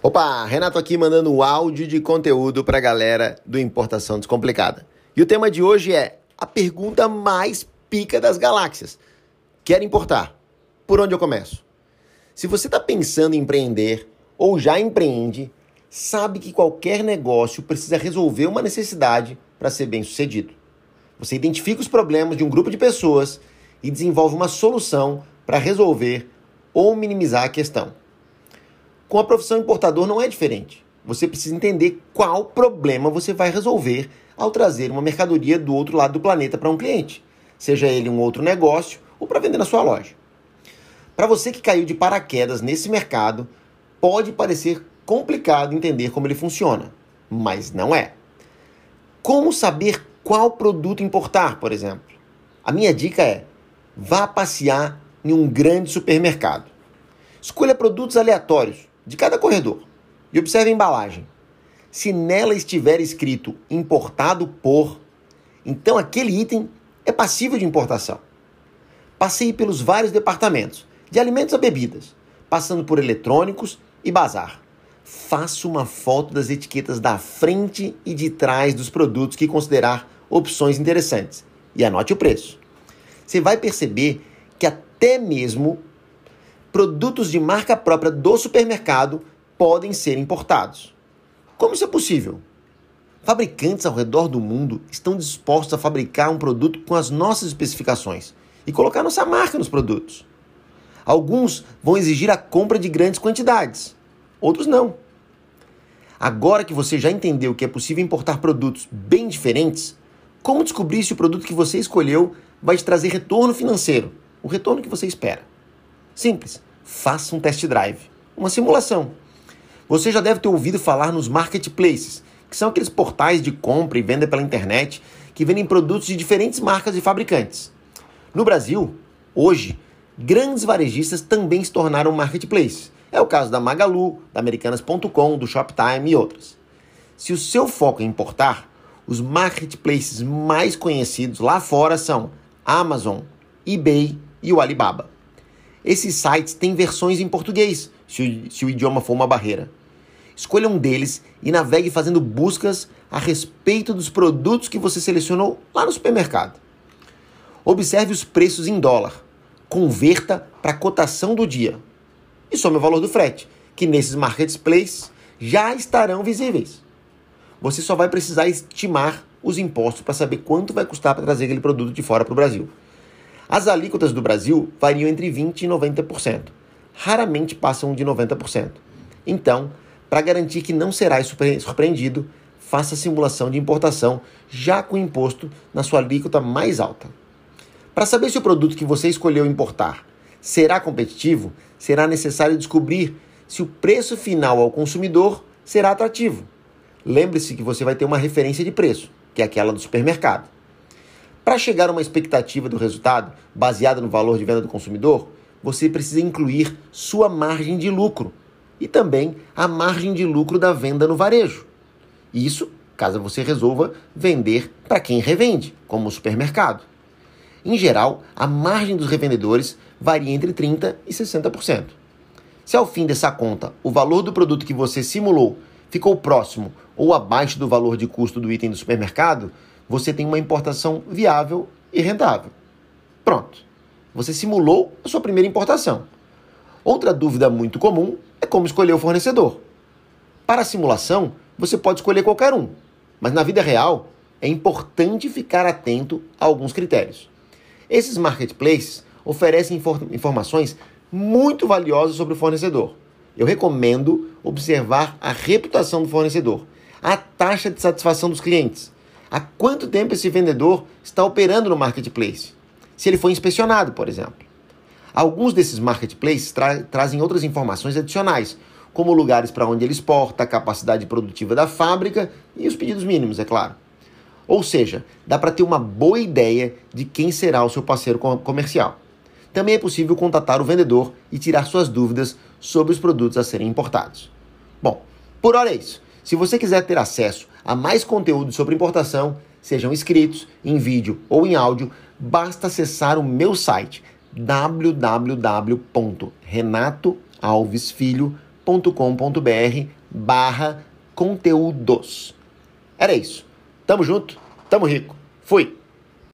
Opa, Renato aqui mandando um áudio de conteúdo para a galera do Importação Descomplicada. E o tema de hoje é a pergunta mais pica das galáxias. Quero importar. Por onde eu começo? Se você está pensando em empreender ou já empreende, sabe que qualquer negócio precisa resolver uma necessidade para ser bem sucedido. Você identifica os problemas de um grupo de pessoas e desenvolve uma solução para resolver ou minimizar a questão. Com a profissão importador não é diferente. Você precisa entender qual problema você vai resolver ao trazer uma mercadoria do outro lado do planeta para um cliente, seja ele um outro negócio ou para vender na sua loja. Para você que caiu de paraquedas nesse mercado, pode parecer complicado entender como ele funciona, mas não é. Como saber qual produto importar, por exemplo? A minha dica é: vá passear em um grande supermercado. Escolha produtos aleatórios de cada corredor e observe a embalagem. Se nela estiver escrito importado por, então aquele item é passível de importação. Passeie pelos vários departamentos, de alimentos a bebidas, passando por eletrônicos e bazar. Faça uma foto das etiquetas da frente e de trás dos produtos que considerar opções interessantes e anote o preço. Você vai perceber que até mesmo produtos de marca própria do supermercado podem ser importados. Como isso é possível? Fabricantes ao redor do mundo estão dispostos a fabricar um produto com as nossas especificações e colocar nossa marca nos produtos. Alguns vão exigir a compra de grandes quantidades, outros não. Agora que você já entendeu que é possível importar produtos bem diferentes, como descobrir se o produto que você escolheu vai te trazer retorno financeiro, o retorno que você espera? Simples. Faça um test drive, uma simulação. Você já deve ter ouvido falar nos marketplaces, que são aqueles portais de compra e venda pela internet que vendem produtos de diferentes marcas e fabricantes. No Brasil, hoje, grandes varejistas também se tornaram marketplaces. É o caso da Magalu, da Americanas.com, do Shoptime e outras. Se o seu foco é importar, os marketplaces mais conhecidos lá fora são Amazon, eBay e o Alibaba. Esses sites têm versões em português, se o, se o idioma for uma barreira. Escolha um deles e navegue fazendo buscas a respeito dos produtos que você selecionou lá no supermercado. Observe os preços em dólar. Converta para a cotação do dia. E some o valor do frete, que nesses marketplaces já estarão visíveis. Você só vai precisar estimar os impostos para saber quanto vai custar para trazer aquele produto de fora para o Brasil. As alíquotas do Brasil variam entre 20% e 90%. Raramente passam de 90%. Então, para garantir que não será surpreendido, faça a simulação de importação já com imposto na sua alíquota mais alta. Para saber se o produto que você escolheu importar será competitivo, será necessário descobrir se o preço final ao consumidor será atrativo. Lembre-se que você vai ter uma referência de preço, que é aquela do supermercado. Para chegar a uma expectativa do resultado baseada no valor de venda do consumidor, você precisa incluir sua margem de lucro e também a margem de lucro da venda no varejo. Isso caso você resolva vender para quem revende, como o supermercado. Em geral, a margem dos revendedores varia entre 30% e 60%. Se ao fim dessa conta o valor do produto que você simulou ficou próximo ou abaixo do valor de custo do item do supermercado, você tem uma importação viável e rentável. Pronto. Você simulou a sua primeira importação. Outra dúvida muito comum é como escolher o fornecedor. Para a simulação, você pode escolher qualquer um, mas na vida real é importante ficar atento a alguns critérios. Esses marketplaces oferecem infor informações muito valiosas sobre o fornecedor. Eu recomendo observar a reputação do fornecedor, a taxa de satisfação dos clientes, há quanto tempo esse vendedor está operando no marketplace, se ele foi inspecionado, por exemplo. Alguns desses marketplaces tra trazem outras informações adicionais, como lugares para onde ele exporta, a capacidade produtiva da fábrica e os pedidos mínimos, é claro. Ou seja, dá para ter uma boa ideia de quem será o seu parceiro comercial. Também é possível contatar o vendedor e tirar suas dúvidas sobre os produtos a serem importados. Bom, por hora é isso. Se você quiser ter acesso a mais conteúdo sobre importação, sejam escritos, em vídeo ou em áudio, basta acessar o meu site www.renatoalvesfilho.com.br. barra conteúdos. Era isso. Tamo junto, tamo rico. Fui!